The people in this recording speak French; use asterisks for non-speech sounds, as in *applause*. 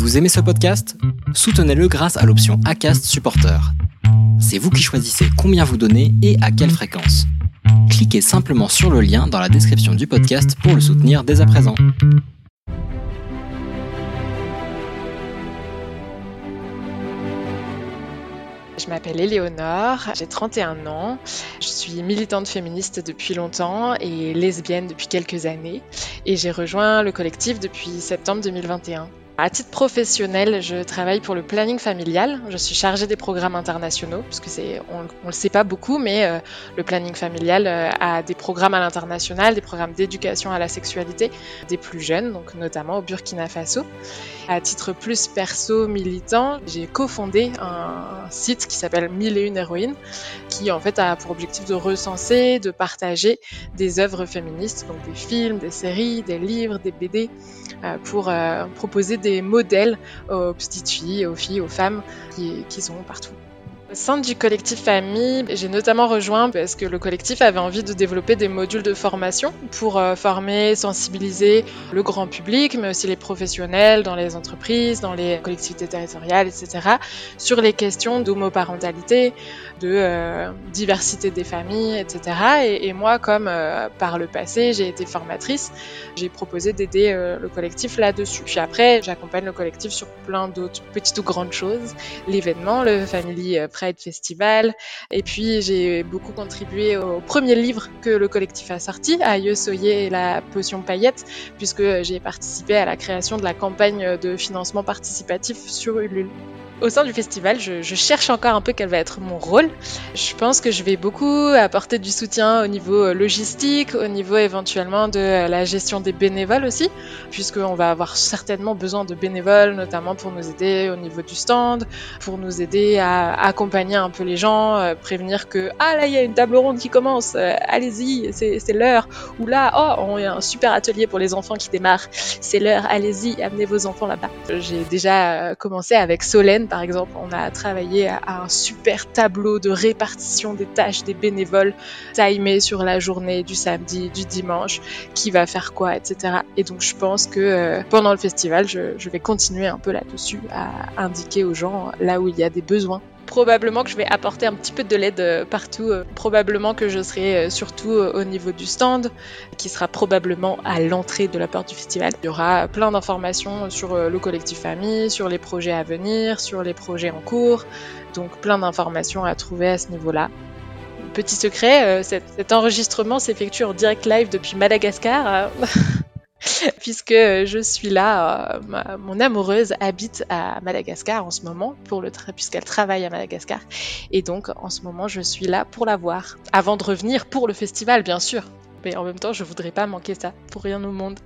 Vous aimez ce podcast? Soutenez-le grâce à l'option ACAST Supporter. C'est vous qui choisissez combien vous donnez et à quelle fréquence. Cliquez simplement sur le lien dans la description du podcast pour le soutenir dès à présent. Je m'appelle Éléonore, j'ai 31 ans, je suis militante féministe depuis longtemps et lesbienne depuis quelques années et j'ai rejoint le collectif depuis septembre 2021. À titre professionnel, je travaille pour le planning familial. Je suis chargée des programmes internationaux, parce que c'est, on, le sait pas beaucoup, mais euh, le planning familial euh, a des programmes à l'international, des programmes d'éducation à la sexualité des plus jeunes, donc notamment au Burkina Faso. À titre plus perso militant, j'ai cofondé un, site qui s'appelle Mille et une héroïnes, qui en fait a pour objectif de recenser, de partager des œuvres féministes, donc des films, des séries, des livres, des BD, euh, pour proposer des modèles aux petites filles, aux filles, aux femmes qui, sont partout. Au sein du collectif Famille, j'ai notamment rejoint parce que le collectif avait envie de développer des modules de formation pour euh, former, sensibiliser le grand public, mais aussi les professionnels dans les entreprises, dans les collectivités territoriales, etc., sur les questions d'homoparentalité, de euh, diversité des familles, etc. Et, moi, comme euh, par le passé, j'ai été formatrice, j'ai proposé d'aider le collectif là-dessus. Puis après, j'accompagne le collectif sur plein d'autres petites ou grandes choses, l'événement, le Family Festival. Et puis j'ai beaucoup contribué au premier livre que le collectif a sorti, Aïeux Soyer et la potion paillette, puisque j'ai participé à la création de la campagne de financement participatif sur Ulule au sein du festival, je, cherche encore un peu quel va être mon rôle. Je pense que je vais beaucoup apporter du soutien au niveau euh, logistique, au niveau éventuellement de euh, la gestion des bénévoles aussi, puisqu'on va avoir certainement besoin de bénévoles, notamment pour nous aider au niveau du stand, pour nous aider à accompagner un peu les gens, euh, prévenir que ah là il y a une table ronde qui commence, allez-y, c'est l'heure. Ou là oh on a un super atelier pour les enfants qui démarrent, c'est l'heure, allez-y, amenez vos enfants là-bas. J'ai déjà commencé avec Solène par exemple, on a travaillé à un super tableau de répartition des tâches des bénévoles, timé sur la journée du samedi, du dimanche, qui va faire quoi, etc. Et donc je pense que euh, pendant le festival, je vais continuer un peu là-dessus à indiquer aux gens là où il y a des besoins probablement que je vais apporter un petit peu de l'aide euh, partout. Euh, probablement que je serai euh, surtout au niveau du stand, qui sera probablement à l'entrée de la porte du festival. Il y aura plein d'informations sur le collectif famille, sur les projets à venir, sur les projets en cours. Donc plein d'informations à trouver à ce niveau-là. Petit secret, cet enregistrement s'effectue en direct live depuis Madagascar. *laughs* *laughs* puisque je suis là, euh, mon amoureuse habite à Madagascar en ce moment, puisqu'elle travaille à Madagascar, et donc en ce moment je suis là pour la voir, avant de revenir pour le festival bien sûr, mais en même temps je voudrais pas manquer ça, pour rien au monde.